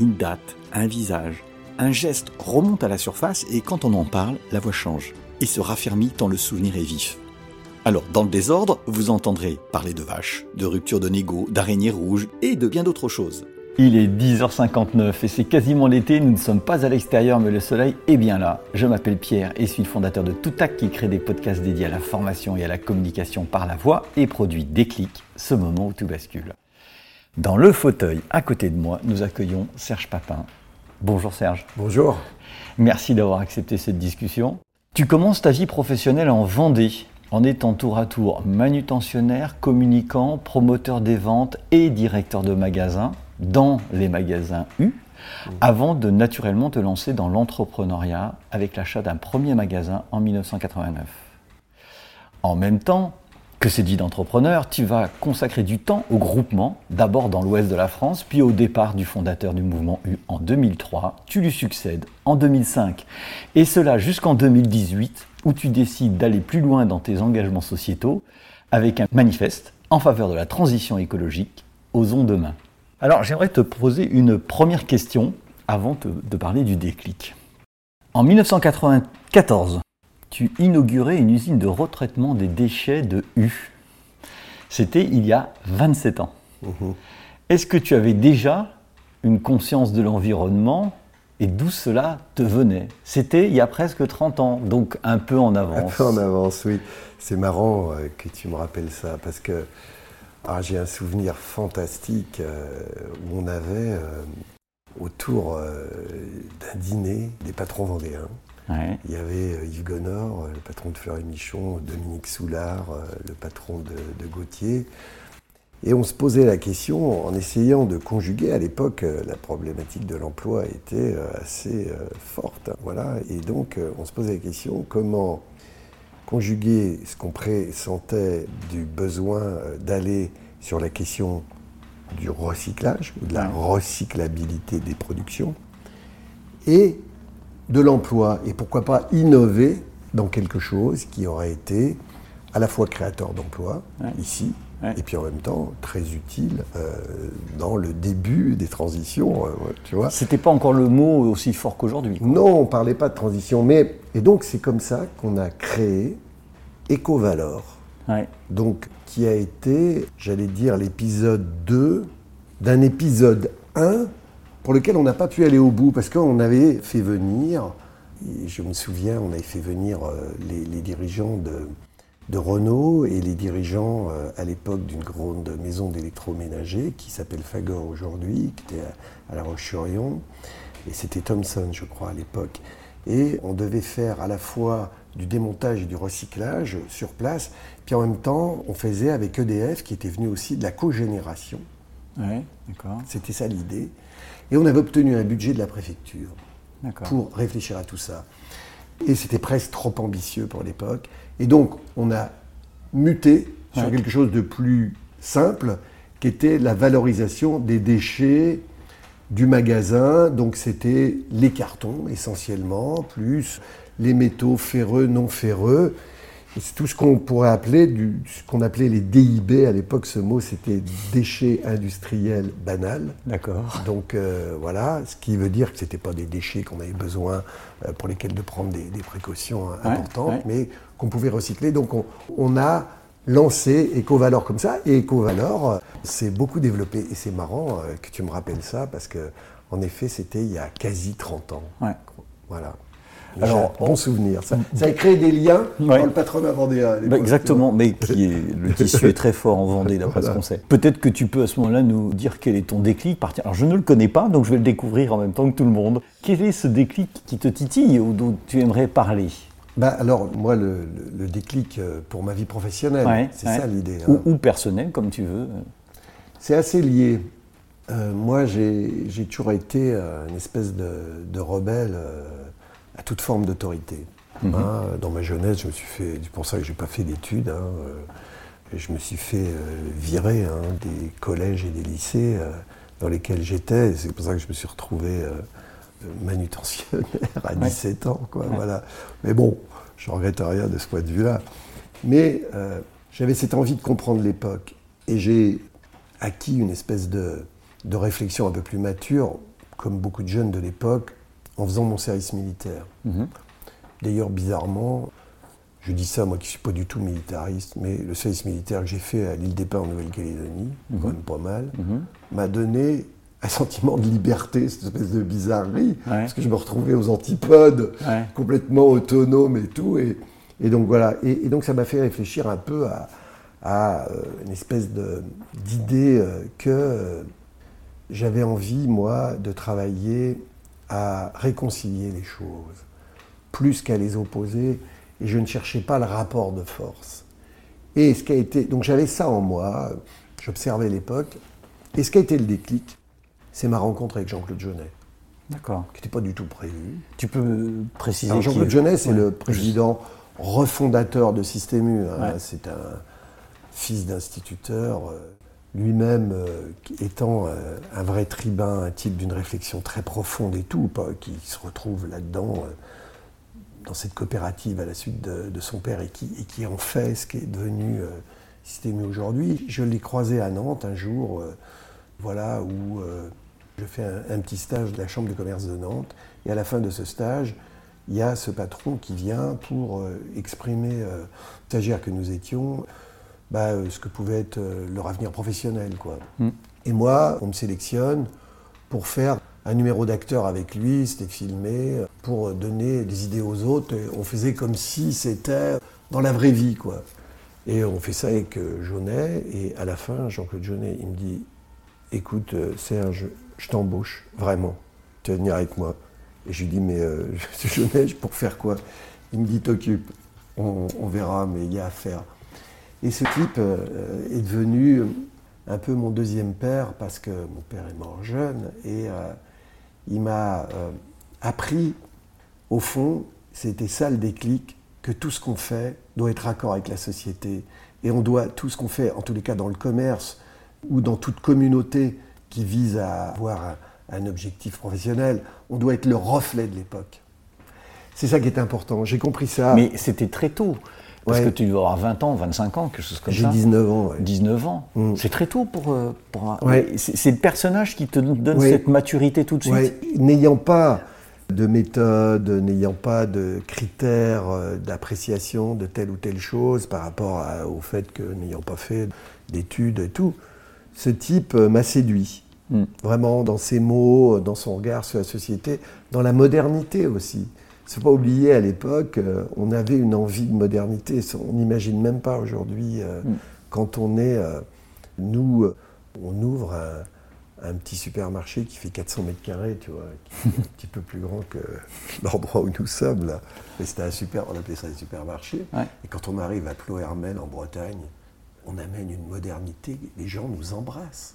Une date, un visage, un geste remonte à la surface et quand on en parle, la voix change et se raffermit tant le souvenir est vif. Alors, dans le désordre, vous entendrez parler de vaches, de ruptures de négo, d'araignées rouges et de bien d'autres choses. Il est 10h59 et c'est quasiment l'été, nous ne sommes pas à l'extérieur mais le soleil est bien là. Je m'appelle Pierre et suis le fondateur de Toutac qui crée des podcasts dédiés à la formation et à la communication par la voix et produit Déclic, ce moment où tout bascule. Dans le fauteuil à côté de moi, nous accueillons Serge Papin. Bonjour Serge. Bonjour. Merci d'avoir accepté cette discussion. Tu commences ta vie professionnelle en Vendée en étant tour à tour manutentionnaire, communicant, promoteur des ventes et directeur de magasin dans les magasins U, avant de naturellement te lancer dans l'entrepreneuriat avec l'achat d'un premier magasin en 1989. En même temps que cette vie d'entrepreneur, tu vas consacrer du temps au groupement, d'abord dans l'ouest de la France, puis au départ du fondateur du mouvement U en 2003. Tu lui succèdes en 2005, et cela jusqu'en 2018, où tu décides d'aller plus loin dans tes engagements sociétaux avec un manifeste en faveur de la transition écologique. Osons demain. Alors j'aimerais te poser une première question avant de parler du déclic. En 1994, tu inaugurais une usine de retraitement des déchets de U. C'était il y a 27 ans. Mhm. Est-ce que tu avais déjà une conscience de l'environnement et d'où cela te venait? C'était il y a presque 30 ans, donc un peu en avance. Un peu en avance, oui. C'est marrant euh, que tu me rappelles ça, parce que ah, j'ai un souvenir fantastique euh, où on avait euh, autour euh, d'un dîner des patrons vendéens. Il y avait Yves Gonor, le patron de Fleur et Michon, Dominique Soulard, le patron de, de, Gauthier. Et on se posait la question en essayant de conjuguer. À l'époque, la problématique de l'emploi était assez forte. Voilà. Et donc, on se posait la question comment conjuguer ce qu'on pressentait du besoin euh, d'aller sur la question du recyclage, ou de la recyclabilité des productions, et de l'emploi, et pourquoi pas innover dans quelque chose qui aurait été à la fois créateur d'emplois, ici, et puis en même temps très utile euh, dans le début des transitions, euh, tu vois. C'était pas encore le mot aussi fort qu'aujourd'hui. Non, on parlait pas de transition, mais et donc c'est comme ça qu'on a créé EcoValor. Donc qui a été, j'allais dire, l'épisode 2 d'un épisode 1 pour lequel on n'a pas pu aller au bout parce qu'on avait fait venir, je me souviens, on avait fait venir euh, les dirigeants de, de Renault et les dirigeants euh, à l'époque d'une grande maison d'électroménager qui s'appelle Fagor aujourd'hui, qui était à, La Roche-sur-Yon. Et c'était Thomson, je crois, à l'époque. Et on devait faire à la fois du démontage et du recyclage sur place, puis en même temps, on faisait avec EDF, qui était venu aussi de la cogénération. Ouais, d'accord. C'était ça l'idée. Et on avait obtenu un budget de la préfecture pour réfléchir à tout ça. Et c'était presque trop ambitieux pour l'époque. Et donc, on a muté sur quelque chose de plus simple, qui était la valorisation des déchets du magasin. Donc, c'était les cartons essentiellement, plus les métaux ferreux, non ferreux. C'est tout ce qu'on pourrait appeler, du, ce qu'on appelait les DIB. À l'époque, ce mot, c'était déchets industriels banals. D'accord. Donc euh, voilà, ce qui veut dire que ce n'était pas des déchets qu'on avait besoin, euh, pour lesquels de prendre des, précautions importantes, mais qu'on pouvait recycler. Donc on, a lancé EcoValor comme ça. Et EcoValor s'est euh, beaucoup développé. Et c'est marrant que tu me rappelles ça, parce que en effet, c'était il y a quasi 30 ans. Voilà. Alors, bon souvenir. Ça, a créé des liens dans le patronat vendéen. Bah, exactement, mais qui est, le tissu est très fort en Vendée, d'après ce qu'on sait. Peut-être que tu peux à ce moment-là nous dire quel est ton déclic. Alors, je ne le connais pas, donc je vais le découvrir en même temps que tout le monde. Quel est ce déclic qui te titille ou dont tu aimerais parler? Bah alors, moi, le, déclic euh, pour ma vie professionnelle, c'est ça l'idée. Hein. Ou, ou, personnelle, comme tu veux. C'est assez lié. Euh, moi, j'ai toujours été euh, une espèce de, rebelle euh, à toute forme d'autorité. Mhm. Hein, dans ma jeunesse, je me suis fait, c'est pour ça que je n'ai pas fait d'études, hein, je me suis fait virer hein, des collèges et des lycées dans lesquels j'étais. C'est pour ça que je me suis retrouvé manutentionnaire à 17 ans. Quoi, voilà. Mais bon, je ne regrette rien de ce point de vue-là. Mais j'avais cette envie de comprendre l'époque. Et j'ai acquis une espèce de de réflexion un peu plus mature, comme beaucoup de jeunes de l'époque, en faisant mon service militaire. Mhm. D'ailleurs, bizarrement, je dis ça, moi qui ne suis pas du tout militariste, mais le service militaire que j'ai fait à l'île des Pins en Nouvelle-Calédonie, mhm. quand même pas mal, mhm. m'a donné un sentiment de liberté, cette espèce de bizarrerie, parce que je me retrouvais aux antipodes, complètement autonome et tout. Et, donc voilà. Et, donc ça m'a fait réfléchir un peu à, euh, une espèce d'idée euh, que euh, j'avais envie, moi, de travailler à réconcilier les choses, plus qu'à les opposer, et je ne cherchais pas le rapport de force. Et ce qui a été. Donc j'avais ça en moi, j'observais l'époque, et ce qui a été le déclic, c'est ma rencontre avec Jean-Claude Jeunet. D'accord. Qui n'était pas du tout prévu. Tu peux préciser Jean-Claude Jeunet, c'est le président refondateur de Système U. Hein. C'est un fils d'instituteur. Lui-même euh, étant euh, un vrai tribun, un type d'une réflexion très profonde et tout, qui se retrouve là-dedans, euh, dans cette coopérative à la suite de, son père et qui, en fait ce qui est devenu Système aujourd'hui. Je l'ai croisé à Nantes un jour, voilà, où je fais un, petit stage de la Chambre de commerce de Nantes, et à la fin de ce stage, il y a ce patron qui vient pour exprimer, stagiaire que nous étions, bah, euh, ce que pouvait être euh, leur avenir professionnel. Quoi. Mm. Et moi, on me sélectionne pour faire un numéro d'acteur avec lui, c'était filmé, pour donner des idées aux autres. on faisait comme si c'était dans la vraie vie. Quoi. Et on fait ça avec euh, Jaunet, et à la fin, Jean-Claude Jaunet, il me dit Écoute, Serge, je t'embauche, vraiment, tu vas venir avec moi. Et je lui dis Mais euh, Jaunet, pour faire quoi? Il me dit T'occupe, on, on verra, mais il y a à faire. Et ce type euh, est devenu un peu mon deuxième père parce que mon père est mort jeune et euh, il m'a euh, appris, au fond, c'était ça le déclic, que tout ce qu'on fait doit être raccord avec la société. Et on doit, tout ce qu'on fait, en tous les cas dans le commerce ou dans toute communauté qui vise à avoir un objectif professionnel, on doit être le reflet de l'époque. C'est ça qui est important. J'ai compris ça. Mais c'était très tôt. Parce que tu dois avoir 20 ans, 25 ans, quelque chose comme ça. J'ai 19 ans. 19 ans. Mm. C'est très tôt pour. Euh, pour C'est le personnage qui te donne cette maturité tout de suite. N'ayant pas de méthode, n'ayant pas de critères euh, d'appréciation de telle ou telle chose par rapport au fait que n'ayant pas fait d'études et tout, ce type euh, m'a séduit. Mm. Vraiment dans ses mots, dans son regard sur la société, dans la modernité aussi ne faut pas oublier, à l'époque, euh, on avait une envie de modernité. On n'imagine même pas aujourd'hui, euh, mm. quand on est. Euh, nous, on ouvre un, petit supermarché qui fait 400 mètres carrés, tu vois, qui est un petit peu plus grand que l'endroit où nous sommes, là. Mais c'était un super. On appelait ça un supermarché. Et quand on arrive à Plohermel, en Bretagne, on amène une modernité. Les gens nous embrassent.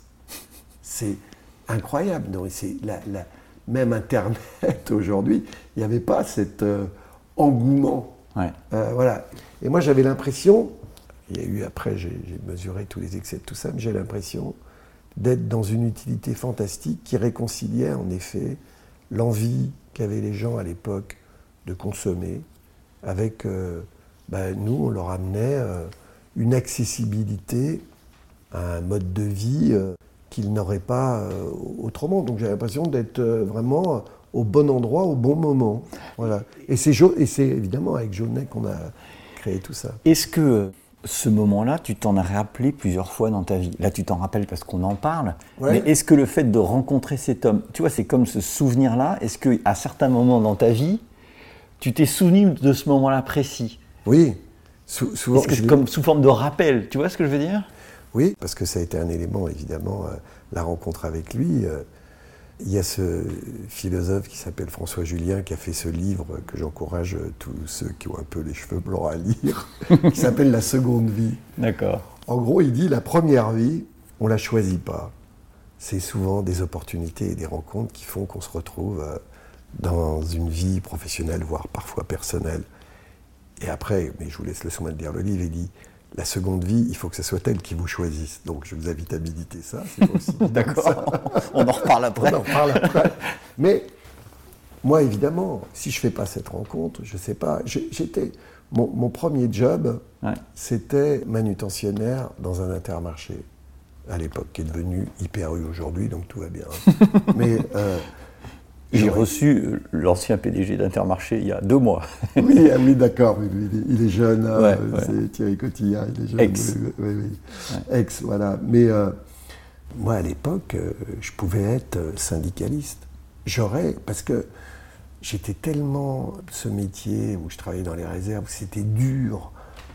C'est incroyable. C'est la, la même Internet aujourd'hui, il n'y avait pas cet euh, engouement. Euh, voilà. Et moi, j'avais l'impression, il y a eu après, j'ai mesuré tous les excès de tout ça, mais j'ai l'impression d'être dans une utilité fantastique qui réconciliait en effet l'envie qu'avaient les gens à l'époque de consommer avec, euh, ben, nous, on leur amenait une accessibilité à un mode de vie qu'il n'aurait pas euh, autrement. Donc j'ai l'impression d'être euh, vraiment au bon endroit, au bon moment. Voilà. Et c'est évidemment avec Jaunet qu'on a créé tout ça. Est-ce que ce moment-là, tu t'en as rappelé plusieurs fois dans ta vie? Là, tu t'en rappelles parce qu'on en parle. Mais est-ce que le fait de rencontrer cet homme, tu vois, c'est comme ce souvenir-là, est-ce qu'à certains moments dans ta vie, tu t'es souvenu de ce moment-là précis? Oui. souvent. Est-ce que c'est comme sous forme de rappel? Tu vois ce que je veux dire? Oui, parce que ça a été un élément, évidemment, euh, la rencontre avec lui. Euh, il y a ce philosophe qui s'appelle François Julien qui a fait ce livre que j'encourage tous ceux qui ont un peu les cheveux blancs à lire, qui s'appelle La seconde vie. D'accord. En gros, il dit la première vie, on la choisit pas. c'est souvent des opportunités et des rencontres qui font qu'on se retrouve euh, dans une vie professionnelle, voire parfois personnelle. Et après, mais je vous laisse le soin de lire le livre, il dit la seconde vie, il faut que ce soit elle qui vous choisisse. Donc je vous invite à méditer ça. D'accord. On en reparle après. On en reparle après. Mais moi, évidemment, si je ne fais pas cette rencontre, je ne sais pas. J'étais. Mon, premier job, c'était manutentionnaire dans un intermarché à l'époque, qui est devenu hyper U aujourd'hui, donc tout va bien. Mais euh, j'ai reçu euh, l'ancien PDG d'Intermarché il y a deux mois. oui, ah oui d'accord, il, est jeune, hein, c'est Thierry Cotillard, il est jeune. Ex. Oui, oui, Ex, voilà. Mais euh, moi, à l'époque, je pouvais être syndicaliste. J'aurais, parce que j'étais tellement ce métier où je travaillais dans les réserves, c'était dur.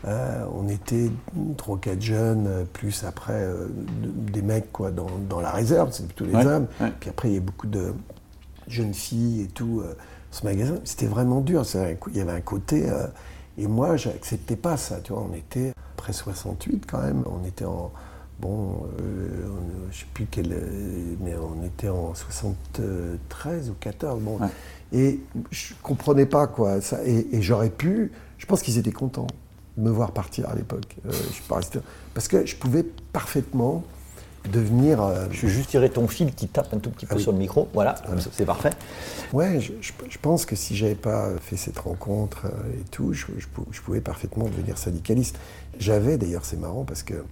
Hein, on était trois, quatre jeunes, plus après des mecs quoi, dans, la réserve, c'est plutôt les hommes. Puis après, il y a beaucoup de jeunes filles et tout. Euh, ce magasin, c'était vraiment dur. Il y avait un côté. Euh, et moi, j'acceptais pas ça. Tu vois, on était après 68 quand même. On était en. Bon, euh, je sais plus quel. Mais on était en 73 ou 14. Bon. Et je comprenais pas quoi. Ça, et, j'aurais pu. Je pense qu'ils étaient contents de me voir partir à l'époque. je parce que je pouvais parfaitement devenir. Euh, je vais juste tirer ton fil qui tape un tout petit peu ah sur le micro. Voilà, c'est parfait. Ouais, je, pense que si j'avais pas fait cette rencontre euh, et tout, je, pouvais parfaitement devenir syndicaliste. J'avais d'ailleurs, c'est marrant parce que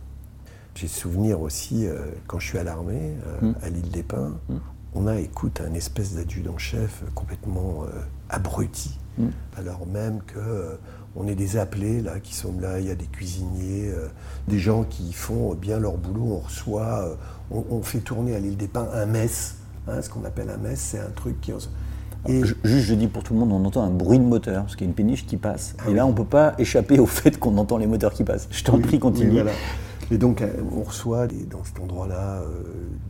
j'ai souvenir aussi euh, quand je suis à l'armée, hmm. à l'île des Pins, hmm. on a, écoute, un espèce d'adjudant-chef complètement abruti, hmm. alors même que on est des appelés là qui sont là, il y a des cuisiniers, euh, des gens qui font bien leur boulot, on reçoit, euh, on, fait tourner à l'île des Pins un mess, hein, ce qu'on appelle un mess, c'est un truc qui... Et... Juste, je dis pour tout le monde, on entend un bruit de moteur, parce qu'il y a une péniche qui passe. Ah et là, on ne peut pas échapper au fait qu'on entend les moteurs qui passent. Je t'en prie, continue. Et donc, euh, on reçoit dans cet endroit-là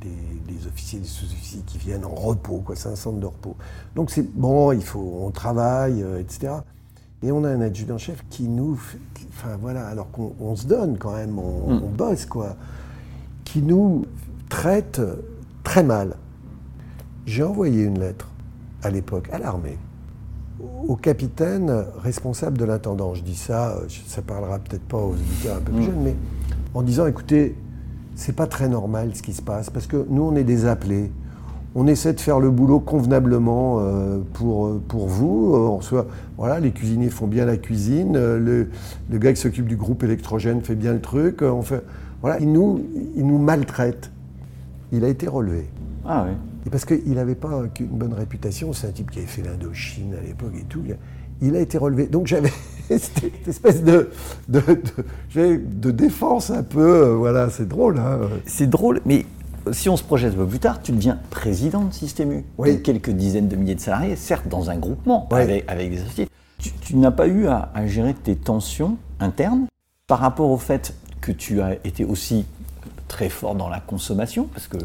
des, officiers, des sous-officiers qui viennent en repos, quoi. C'est un centre de repos. Donc, c'est bon, il faut, on travaille, etc. Et on a un adjudant-chef qui nous. enfin voilà, alors qu'on se donne quand même, mm. on, bosse quoi, qui nous traite très mal. J'ai envoyé une lettre à l'époque à l'armée au capitaine responsable de l'intendant. Je dis ça, ça parlera peut-être pas aux auditeurs un peu plus mm. jeunes, mais en disant écoutez, c'est pas très normal ce qui se passe parce que nous on est des appelés on essaie de faire le boulot convenablement euh, pour, euh, pour vous. Euh, on soit, voilà, les cuisiniers font bien la cuisine, le, le gars qui s'occupe du groupe électrogène fait bien le truc. On fait, voilà, il nous, il nous maltraite. Il a été relevé. Ah oui. Et parce qu'il n'avait pas une bonne réputation, c'est un type qui avait fait l'Indochine à l'époque et tout. Il a été relevé. Donc j'avais cette espèce de, de, de, de, défense un peu. Voilà, c'est drôle. Hein. C'est drôle, mais si on se projette un peu plus tard, tu deviens président de Système U. Oui. Quelques dizaines de milliers de salariés, certes dans un groupement avec, des associés. Tu, n'as pas eu à, gérer tes tensions internes par rapport au fait que tu as été aussi très fort dans la consommation, parce que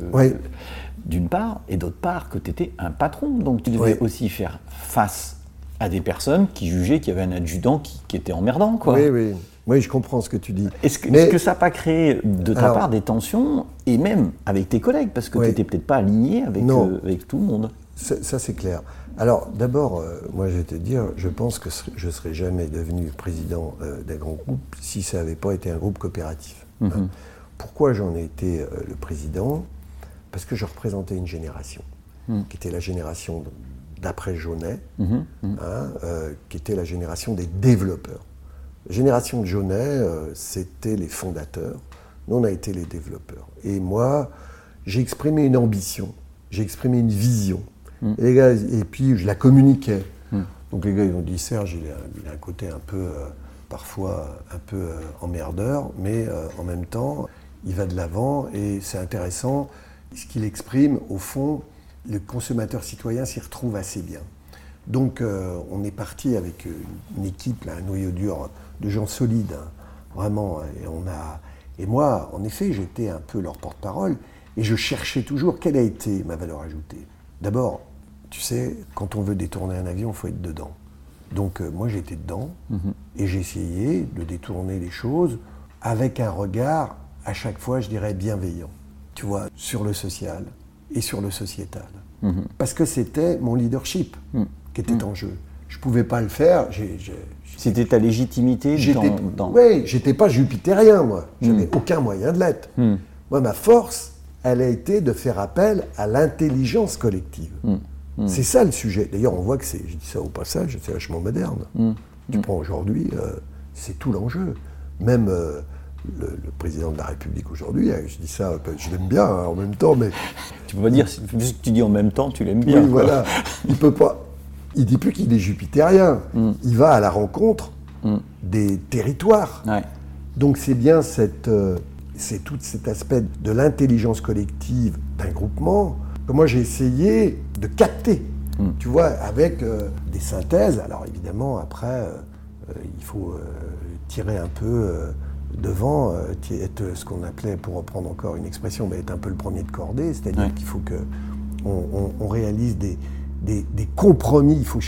d'une part, et d'autre part, que tu étais un patron. Donc tu devais aussi faire face à des personnes qui jugeaient qu'il y avait un adjudant qui, qui était emmerdant. Quoi. Oui, oui. Oui, je comprends ce que tu dis. Est-ce que, ça n'a pas créé de ta part des tensions, et même avec tes collègues, parce que tu n'étais peut-être pas aligné avec, euh, avec tout le monde? Ça, c'est clair. Alors, d'abord, euh, moi, je vais te dire, je pense que je ne serais jamais devenu président euh, d'un grand groupe si ça n'avait pas été un groupe coopératif. Hein. Mhm. Pourquoi j'en ai été le président? Parce que je représentais une génération, mhm. qui était la génération d'après Jaunet, mhm. hein, qui était la génération des développeurs. Génération de Jaunet, euh, c'était les fondateurs. Nous, on a été les développeurs. Et moi, j'ai exprimé une ambition, j'ai exprimé une vision. Hmm. Et, et, puis, je la communiquais. Hmm. Donc, les gars, ils ont dit Serge, il a, un côté un peu, euh, parfois, un peu euh, emmerdeur, mais en même temps, il va de l'avant et c'est intéressant. Ce qu'il exprime, au fond, le consommateur citoyen s'y retrouve assez bien. Donc, on est parti avec une équipe, un noyau dur de gens solides, hein, vraiment. Et, on a, et moi, en effet, j'étais un peu leur porte-parole et je cherchais toujours quelle a été ma valeur ajoutée. D'abord, tu sais, quand on veut détourner un avion, il faut être dedans. Donc euh, moi, j'étais dedans mhm. et j'essayais de détourner les choses avec un regard, à chaque fois, je dirais, bienveillant. tu vois, sur le social et sur le sociétal. Mhm. Parce que c'était mon leadership mhm. qui était mhm. en jeu. Je ne pouvais pas le faire. C'était ta légitimité dans, Oui, j'étais pas jupitérien, moi. Je n'avais aucun moyen de l'être. Moi, ma force, elle a été de faire appel à l'intelligence collective. C'est ça le sujet. D'ailleurs, on voit que c'est, je dis ça au passage, c'est vachement moderne. Tu prends aujourd'hui, euh, c'est tout l'enjeu. Même euh, le, président de la République aujourd'hui, hein, je dis ça, je l'aime bien hein, en même temps, mais. Tu peux pas dire, puisque tu dis en même temps, tu l'aimes bien. Oui, voilà. Il peut pas. Il dit plus qu'il est jupitérien. Mm. Il va à la rencontre mm. des territoires. Donc c'est bien cette, euh, c'est tout cet aspect de l'intelligence collective d'un groupement que moi j'ai essayé de capter. Mm. Tu vois, avec euh, des synthèses. Alors évidemment, après, il faut tirer un peu devant, euh, être ce qu'on appelait, pour reprendre encore une expression, mais être un peu le premier de cordée, c'est-à-dire qu'il faut que on, réalise des, des, compromis, il faut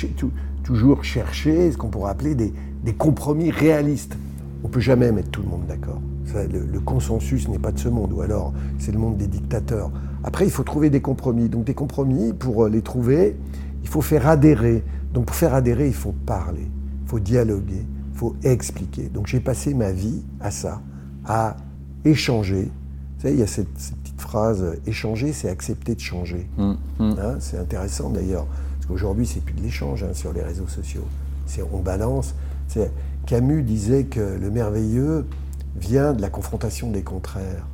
toujours chercher ce qu'on pourrait appeler des, compromis réalistes. On ne peut jamais mettre tout le monde d'accord. Le, consensus n'est pas de ce monde, ou alors c'est le monde des dictateurs. Après, il faut trouver des compromis. Donc des compromis, pour euh, les trouver, il faut faire adhérer. Donc pour faire adhérer, il faut parler, il faut dialoguer, faut expliquer. Donc j'ai passé ma vie à ça, à échanger. Savez, il y a cette, petite phrase échanger, c'est accepter de changer. Mmh, mmh. Hein, c'est intéressant d'ailleurs, parce qu'aujourd'hui, c'est plus de l'échange hein, sur les réseaux sociaux. C'est on balance. Camus disait que le merveilleux vient de la confrontation des contraires.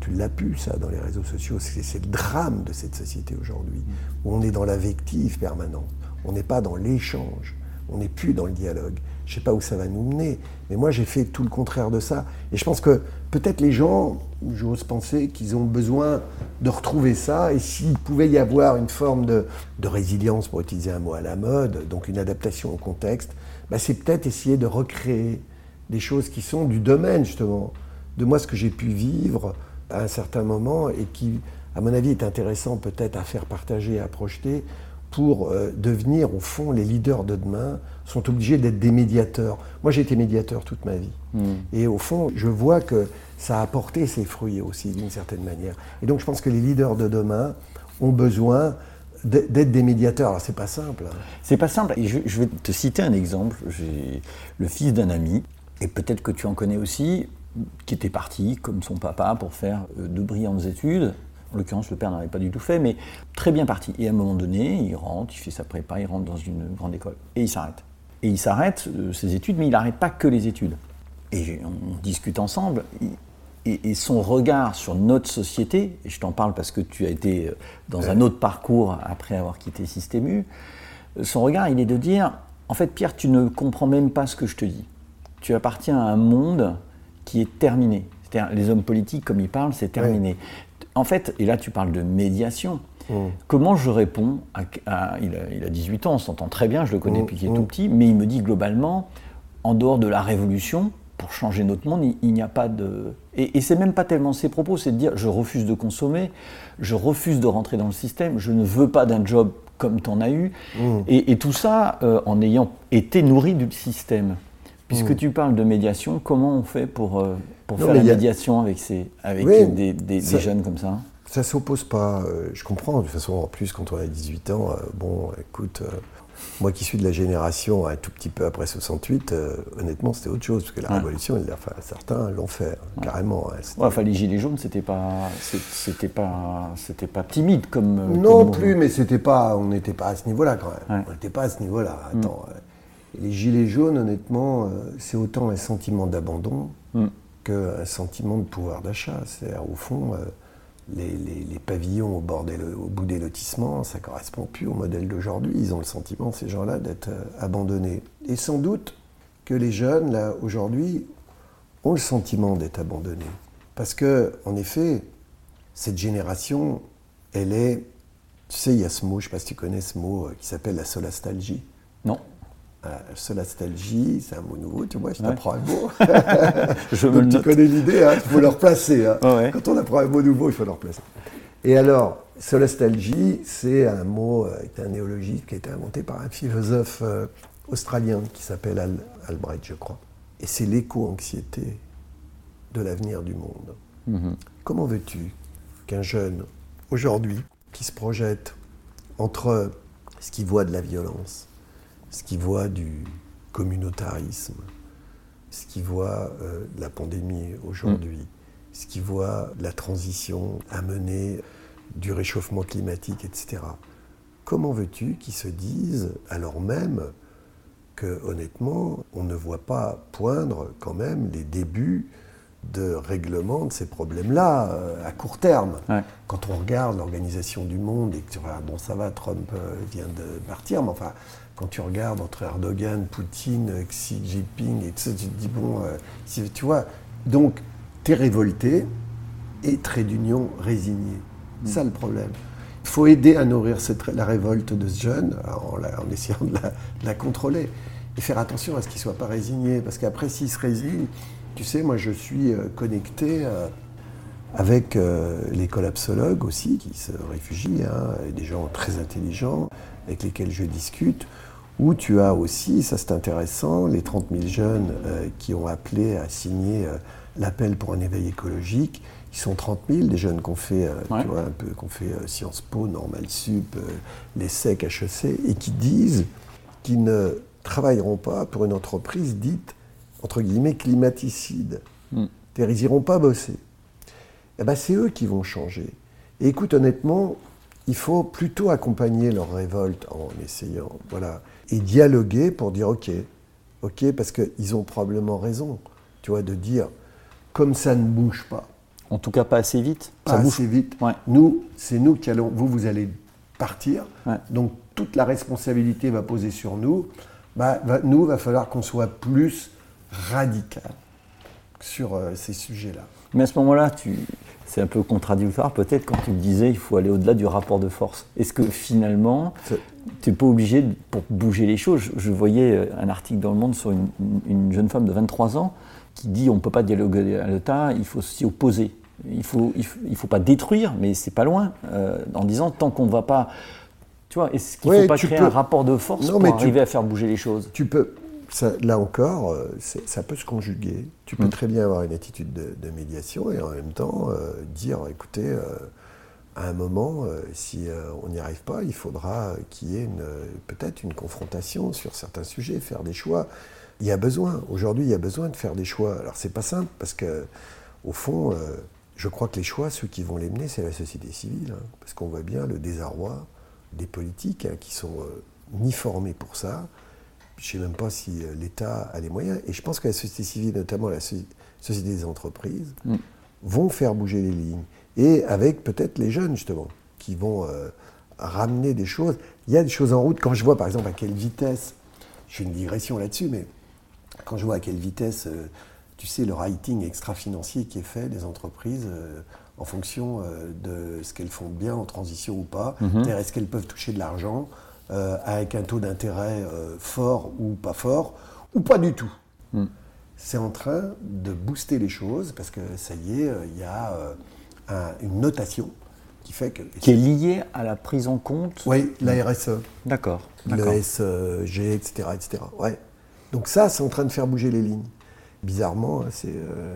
Tu l'as pu, ça, dans les réseaux sociaux. C'est le drame de cette société aujourd'hui, où on est dans l'affectif permanent. On n'est pas dans l'échange. On n'est plus dans le dialogue. Je ne sais pas où ça va nous mener, mais moi j'ai fait tout le contraire de ça. Et je pense que peut-être les gens, j'ose penser qu'ils ont besoin de retrouver ça. Et s'il pouvait y avoir une forme de, résilience, pour utiliser un mot à la mode, donc une adaptation au contexte, bah, c'est peut-être essayer de recréer des choses qui sont du domaine justement de moi ce que j'ai pu vivre à un certain moment et qui, à mon avis, est intéressant peut-être à faire partager, à projeter pour euh, devenir au fond les leaders de demain sont obligés d'être des médiateurs. Moi j'ai été médiateur toute ma vie. Hmm. Et au fond, je vois que ça a apporté ses fruits aussi d'une certaine manière. Et donc je pense que les leaders de demain ont besoin d'être des médiateurs. Alors c'est pas simple. Hein. C'est pas simple. Et je, vais te citer un exemple. J'ai le fils d'un ami, et peut-être que tu en connais aussi, qui était parti comme son papa pour faire euh, de brillantes études en l'occurrence, le père n'avait pas du tout fait, mais très bien parti. Et à un moment donné, il rentre, il fait sa prépa, il rentre dans une grande école. Et il s'arrête. Et il s'arrête euh, ses études, mais il n'arrête pas que les études. Et on discute ensemble. Et, son regard sur notre société, et je t'en parle parce que tu as été euh, dans un autre parcours après avoir quitté Systému, euh, son regard, il est de dire, en fait, Pierre, tu ne comprends même pas ce que je te dis. Tu appartiens à un monde qui est terminé. C'est-à-dire, les hommes politiques, comme ils parlent, c'est terminé. En fait, et là tu parles de médiation, mmh. comment je réponds à, il, a, 18 ans, on s'entend très bien, je le connais mmh. depuis qu'il est tout mmh. petit, mais il me dit globalement, en dehors de la révolution, pour changer notre monde, il, n'y a pas de... Et, et c'est même pas tellement ses propos, c'est de dire, je refuse de consommer, je refuse de rentrer dans le système, je ne veux pas d'un job comme tu en as eu, et, tout ça euh, en ayant été nourri du système. Puisque tu parles de médiation, comment on fait pour... Euh, pour faire la médiation avec, ces, avec des, jeunes comme ça? Ça s'oppose pas. Euh, je comprends. De toute façon, en plus, quand on a 18 ans, bon, écoute, euh, moi qui suis de la génération un tout petit peu après 68, honnêtement, c'était autre chose. Parce que la révolution, enfin, certains l'ont fait, carrément. Hein, enfin, les gilets jaunes, c'était pas, c'était pas, c'était pas timide comme. Non plus, mais c'était pas, on n'était pas à ce niveau-là quand même. On n'était pas à ce niveau-là. Mm. Attends. Les gilets jaunes, honnêtement, c'est autant un sentiment d'abandon. Mm un sentiment de pouvoir d'achat. C'est-à-dire, au fond, euh, les, pavillons au, bord au bout des lotissements, ça ne correspond plus au modèle d'aujourd'hui. Ils ont le sentiment, ces gens-là, d'être euh, abandonnés. Et sans doute que les jeunes, là, aujourd'hui, ont le sentiment d'être abandonnés. Parce que, en effet, cette génération, elle est. Tu sais, il y a ce mot, je ne sais pas si tu connais ce mot, euh, qui s'appelle la solastalgie. Non. Euh, solastalgie, c'est un mot nouveau, tu vois, je t'apprends un mot. je Donc, tu connais l'idée, hein, il faut le replacer. Hein. Quand on apprend un mot nouveau, il faut le replacer. Et alors, solastalgie, c'est un mot, euh, un néologisme qui a été inventé par un philosophe euh, australien qui s'appelle Albright, je crois. Et c'est l'éco-anxiété de l'avenir du monde. Mhm. Comment veux-tu qu'un jeune, aujourd'hui, qui se projette entre ce qu'il voit de la violence, ce qu'il voit du communautarisme, ce qu'il voit euh, la pandémie aujourd'hui, ce qu'il voit la transition à mener du réchauffement climatique, etc. Comment veux-tu qu'ils se disent, alors même que honnêtement, on ne voit pas poindre quand même les débuts de règlement de ces problèmes-là euh, à court terme? Quand on regarde l'organisation du monde et que tu vois, bon ça va, Trump euh, vient de partir, mais enfin, quand tu regardes entre Erdogan, Poutine, Xi Jinping et tout ça, tu te dis bon, euh, tu vois, donc tu es révolté et trait d'union résigné. C'est ça le problème. Il faut aider à nourrir cette, la révolte de ce jeune en, en essayant de la, de la, contrôler et faire attention à ce qu'il ne soit pas résigné. Parce qu'après, s'il se résigne, tu sais, moi je suis euh, connecté euh, avec euh, les collapsologues aussi, qui se réfugient, hein, et des gens très intelligents avec lesquels je discute, où tu as aussi, ça c'est intéressant, les 30 000 jeunes qui ont appelé à signer l'appel pour un éveil écologique. Ils sont 30 000, des jeunes qu'on fait, tu vois, un peu, qu'on fait Sciences Po, Normal Sup, les SEC, HEC, et qui disent qu'ils ne travailleront pas pour une entreprise dite entre guillemets, climaticides. Mm. Ils n'iront pas bosser. Eh ben, c'est eux qui vont changer. Et écoute, honnêtement, il faut plutôt accompagner leur révolte en essayant, voilà, et dialoguer pour dire ok, ok, parce qu'ils ont probablement raison, tu vois, de dire comme ça ne bouge pas. En tout cas, pas assez vite. Pas assez vite. Nous, c'est nous qui allons. Vous, vous allez partir. Donc toute la responsabilité va poser sur nous. Bah, va, nous, il va falloir qu'on soit plus radical sur euh, ces sujets-là. Mais à ce moment-là, c'est un peu contradictoire peut-être quand tu me disais il faut aller au-delà du rapport de force. Est-ce que finalement, tu n'es pas obligé, pour bouger les choses, je, voyais euh, un article dans Le Monde sur une, jeune femme de 23 ans qui dit on ne peut pas dialoguer à l'État, il faut s'y opposer. Il ne faut, il faut, pas détruire, mais c'est pas loin, euh, en disant tant qu'on ne va pas... Tu vois, est-ce qu'il ne faut pas créer un rapport de force pour arriver à faire bouger les choses? Tu peux, là encore, euh, ça peut se conjuguer. Tu peux mm. très bien avoir une attitude de, médiation et en même temps euh, dire, écoutez, euh, à un moment, si on n'y arrive pas, il faudra qu'il y ait peut-être une confrontation sur certains sujets, faire des choix. Il y a besoin, aujourd'hui, il y a besoin de faire des choix. Alors c'est pas simple parce que, au fond, je crois que les choix, ceux qui vont les mener, c'est la société civile, hein, parce qu'on voit bien le désarroi des politiques hein, qui sont ni formés pour ça, je ne sais même pas si euh, l'État a les moyens. Et je pense que la société civile, notamment la société des entreprises, mm. vont faire bouger les lignes. Et avec peut-être les jeunes, justement, qui vont euh, ramener des choses. Il y a des choses en route. Quand je vois, par exemple, à quelle vitesse, je fais une digression là-dessus, mais quand je vois à quelle vitesse, euh, tu sais, le rating extra-financier qui est fait des entreprises en fonction de ce qu'elles font bien en transition ou pas, mm-hmm. est-ce qu'elles peuvent toucher de l'argent avec un taux d'intérêt euh, fort ou pas fort, ou pas du tout. Hmm. C'est en train de booster les choses parce que ça y est, euh, il y a une notation qui fait que. Qui est liée à la prise en compte Oui, la RSE. D'accord. Le SG, etc. etc. Ouais. Donc ça, c'est en train de faire bouger les lignes. Bizarrement, hein, c'est,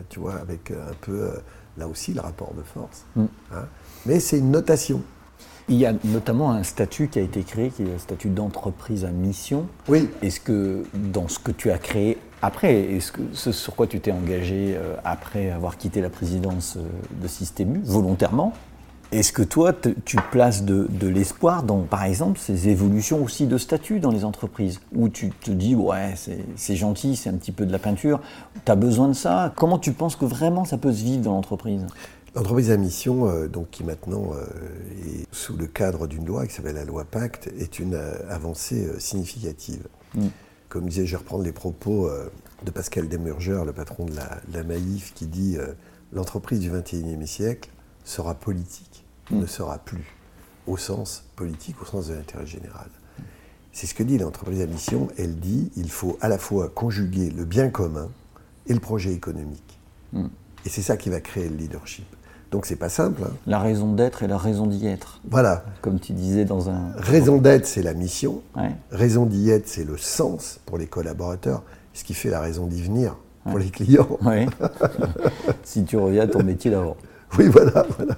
tu vois, avec un peu, là aussi, le rapport de force. Hmm. Hein. Mais c'est une notation. Il y a notamment un statut qui a été créé, qui est le statut d'entreprise à mission. Oui. Est-ce que dans ce que tu as créé après, est-ce que ce sur quoi tu t'es engagé euh, après avoir quitté la présidence euh, de Système volontairement, est-ce que toi, tu places de, l'espoir dans, par exemple, ces évolutions aussi de statut dans les entreprises? Où tu te dis, ouais, c'est gentil, c'est un petit peu de la peinture, tu as besoin de ça? Comment tu penses que vraiment ça peut se vivre dans l'entreprise? L'entreprise à mission, euh, donc, qui maintenant euh, est sous le cadre d'une loi qui s'appelle la loi Pacte, est une euh, avancée significative. Mm. Comme disait, je vais reprendre les propos de Pascal Demurger, le patron de la, la Maïf, qui dit L'entreprise du XXIe siècle sera politique, mm. ne sera plus au sens politique, au sens de l'intérêt général. C'est ce que dit l'entreprise à mission. Elle dit il faut à la fois conjuguer le bien commun et le projet économique. Mm. Et c'est ça qui va créer le leadership. Donc c'est pas simple. Hein. La raison d'être et la raison d'y être. Voilà. Comme tu disais dans un. Raison d'être, c'est la mission. Raison d'y être, c'est le sens pour les collaborateurs. Ce qui fait la raison d'y venir pour les clients. si tu reviens à ton métier d'avant. Oui, voilà, voilà.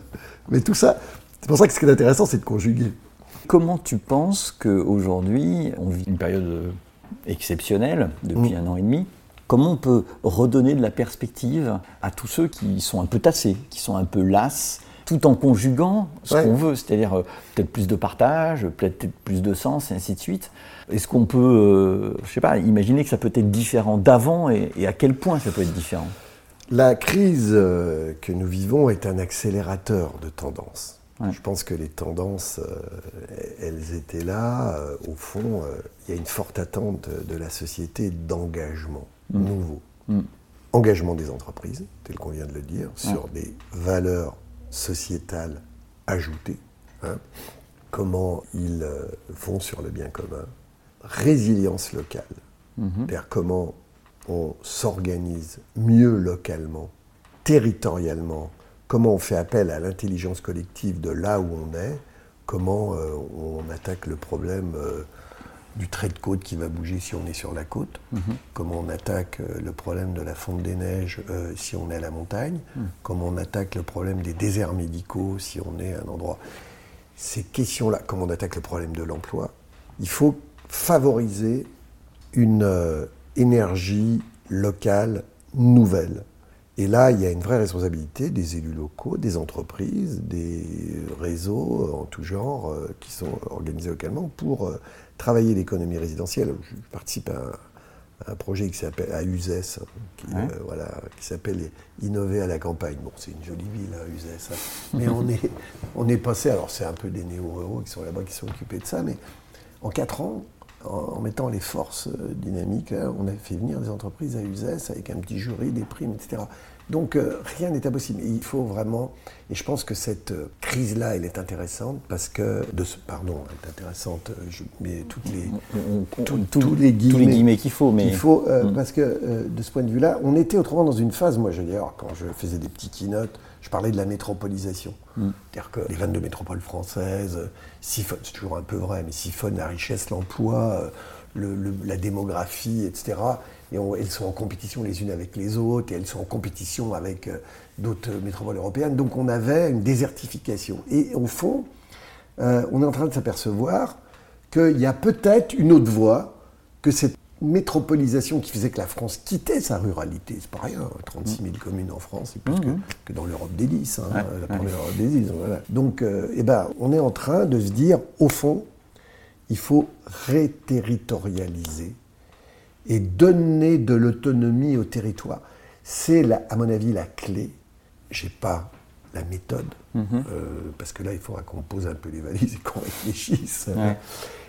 Mais tout ça, c'est pour ça que ce qui est intéressant, c'est de conjuguer. Comment tu penses qu'aujourd'hui, on vit une période euh, exceptionnelle depuis Mm. un an et demi Comment on peut redonner de la perspective à tous ceux qui sont un peu tassés, qui sont un peu lasses, tout en conjuguant ce Ouais. qu'on veut, c'est-à-dire euh, peut-être plus de partage, peut-être plus de sens, et ainsi de suite. Est-ce qu'on peut, euh, je sais pas, imaginer que ça peut être différent d'avant et, et à quel point ça peut être différent? La crise euh, que nous vivons est un accélérateur de tendances. Ouais. Je pense que les tendances, euh, elles étaient là. Au fond, il y a une forte attente de la société d'engagement nouveau. Mm. Engagement des entreprises, tel qu'on vient de le dire, sur des valeurs sociétales ajoutées. hein. Comment ils euh, vont sur le bien commun. Résilience locale. C'est-à-dire comment on s'organise mieux localement, territorialement, comment on fait appel à l'intelligence collective de là où on est, comment euh, on attaque le problème euh, du trait de côte qui va bouger si on est sur la côte, comment on attaque euh, le problème de la fonte des neiges euh, si on est à la montagne, comment on attaque le problème des déserts médicaux si on est à un endroit. Ces questions-là, comment on attaque le problème de l'emploi, il faut favoriser une euh, énergie locale nouvelle. Et là, il y a une vraie responsabilité des élus locaux, des entreprises, des réseaux en tout genre euh, qui sont organisés localement pour travailler l'économie résidentielle. Je participe à un, à un projet qui s'appelle à Uzès, hein, qui, Ouais. euh, voilà, qui s'appelle Innover à la campagne. Bon, c'est une jolie ville, hein, Uzès. hein. Mais on est, on est passé, alors c'est un peu des néo-ruraux qui sont là-bas, qui sont occupés de ça, mais en quatre ans, en, mettant les forces euh, dynamiques, là, on a fait venir des entreprises à Uzès avec un petit jury, des primes, etc. Donc euh, rien n'est impossible. Il faut vraiment, et je pense que cette euh, crise-là, elle est intéressante parce que, de ce, pardon, elle est intéressante, euh, je mets toutes les, Tous- les tous les guillemets qu'il faut, mais il faut, euh, Mm. parce que de ce point de vue-là, on était autrement dans une phase, moi je veux dire, quand je faisais des petits keynotes, je parlais de la métropolisation. Mm. C'est-à-dire que les 22 métropoles françaises siphonnent, c'est toujours un peu vrai, mais siphonnent la richesse, l'emploi, le- le- la démographie, etc. Et on- elles sont en compétition les unes avec les autres, et elles sont en compétition avec euh, d'autres métropoles européennes. Donc on avait une désertification. Et au fond, euh, on est en train de s'apercevoir qu'il y a peut-être une autre voie que cette métropolisation qui faisait que la France quittait sa ruralité. C'est pas rien, 36 000 communes en France, c'est plus que, que dans l'Europe des 10, hein, Ouais, la ouais. première Europe des 10. voilà. Donc, euh, eh ben, on est en train de se dire, au fond, il faut réterritorialiser et donner de l'autonomie au territoire. C'est, à mon avis, la clé. J'ai pas la méthode, Mhm. euh, parce que là, il faudra qu'on pose un peu les valises et qu'on réfléchisse. Ouais.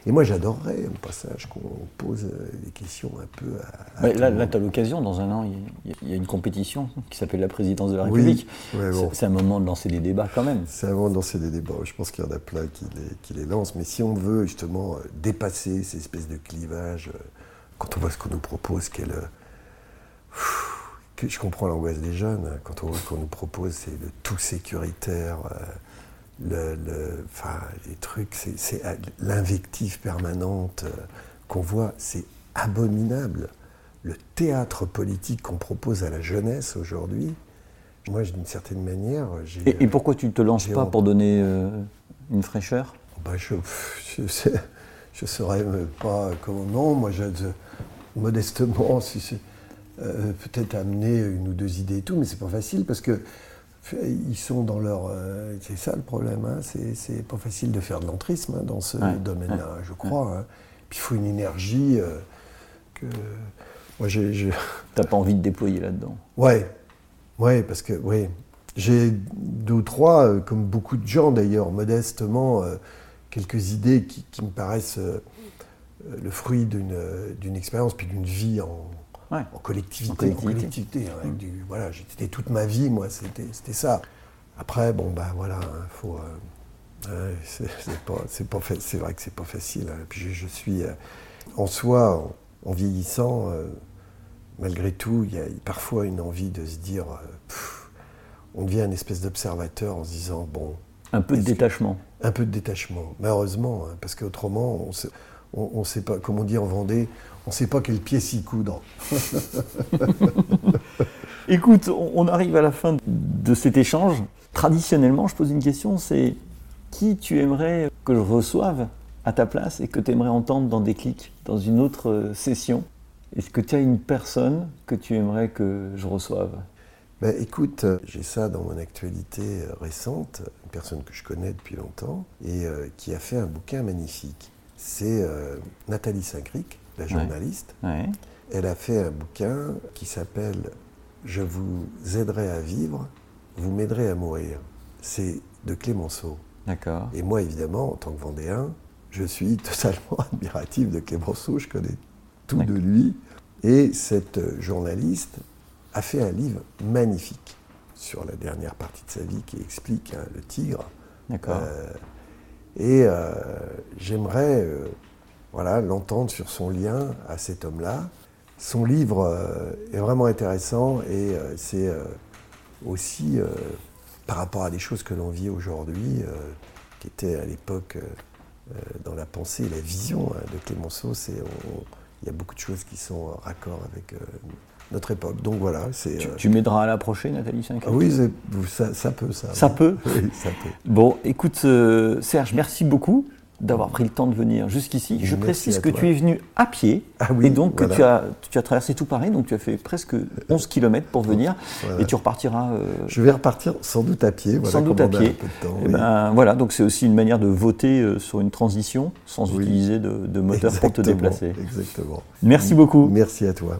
Et moi, j'adorerais, au passage, qu'on pose des questions un peu à. à Ouais, tout là, là tu as l'occasion, dans un an, il y, a- il y a une compétition qui s'appelle la présidence de la Oui, République. ouais, C'est- bon. C'est un moment de lancer des débats quand même. C'est avant de lancer des débats. Je pense qu'il y en a plein qui les, qui les lancent. Mais si on veut justement euh, dépasser ces espèces de clivages, euh, quand on voit ce qu'on nous propose, quel, euh, pff, que je comprends l'angoisse des jeunes. hein, quand on voit ce qu'on nous propose, c'est le tout sécuritaire, euh, le, le- enfin, les trucs, c'est- euh, l'invective permanente qu'on voit, c'est abominable. Le théâtre politique qu'on propose à la jeunesse aujourd'hui, moi, d'une certaine manière, j'ai. Et, et pourquoi tu ne te lances pas pour donner euh, une fraîcheur? Bah, je je sais- je saurais même pas comment. Non, moi, je, je- modestement, si c'est euh, peut-être amener une ou deux idées et tout, mais c'est pas facile parce que f- ils sont dans leur. euh, c'est ça le problème, hein, c'est c'est pas facile de faire de l'entrisme hein, dans ce Ouais, domaine-là, je crois. hein. Puis il faut une énergie euh, que. Moi, j'ai. T'as pas envie de déployer là-dedans Ouais, ouais, parce que oui, j'ai deux ou trois, euh, comme beaucoup de gens d'ailleurs, modestement, euh, quelques idées qui, qui me paraissent euh, euh, le fruit d'une euh, d'une expérience puis d'une vie en, Ouais. en collectivité. En collectivité. hein, du- voilà, j'étais toute ma vie, moi, c'était ça. Après, bon, ben voilà, il faut. euh, c'est pas, vrai que c'est pas facile. hein. Puis je, je suis euh, en soi, en, en vieillissant, euh, malgré tout, il y a parfois une envie de se dire, euh, pff, on devient une espèce d'observateur en se disant, bon, Un peu de que- détachement. un peu de détachement, malheureusement, hein, parce qu'autrement, on sait, on, on sait pas, comme on dit en Vendée, on ne sait pas quel pied s'y coudre. Écoute, on on arrive à la fin de cet échange. Traditionnellement, je pose une question, c'est qui tu aimerais que je reçoive à ta place et que tu aimerais entendre dans des clics, dans une autre euh, session? Est-ce que tu as une personne que tu aimerais que je reçoive? Ben, écoute, euh, j'ai ça dans mon actualité euh, récente, une personne que je connais depuis longtemps et qui a fait un bouquin magnifique. C'est Nathalie Saint-Cric, la journaliste. Elle a fait un bouquin qui s'appelle Je vous aiderai à vivre, vous m'aiderez à mourir. C'est de Clémenceau. D'accord. Et moi, évidemment, en tant que Vendéen, je suis totalement admiratif de Clémenceau, je connais tout de lui. Et cette journaliste a fait un livre magnifique sur la dernière partie de sa vie qui explique hein, le tigre. D'accord. Euh, et euh, j'aimerais euh, l'entendre sur son lien à cet homme-là. Son livre est vraiment intéressant et c'est aussi par rapport à des choses que l'on vit aujourd'hui, qui étaient à l'époque euh, dans la pensée et la vision hein, de Clémenceau, il y a beaucoup de choses qui sont en raccord avec euh, notre époque. Donc voilà. c'est. Tu, euh, m'aideras à l'approcher, Nathalie ah Oui, ça, peut, ça. Ça peut Oui, ça peut. Bon, écoute, Serge, merci beaucoup d'avoir pris le temps de venir jusqu'ici. Je précise que tu es venu à pied ah oui, et donc que tu as, tu as traversé tout Paris, donc tu as fait presque 11 km pour venir et tu repartiras. Euh, je vais repartir sans doute à pied. sans doute à pied. et eh ben, voilà, donc c'est aussi une manière de voter euh, sur une transition sans utiliser de, de moteur pour te déplacer. Exactement. Merci beaucoup. Merci à toi.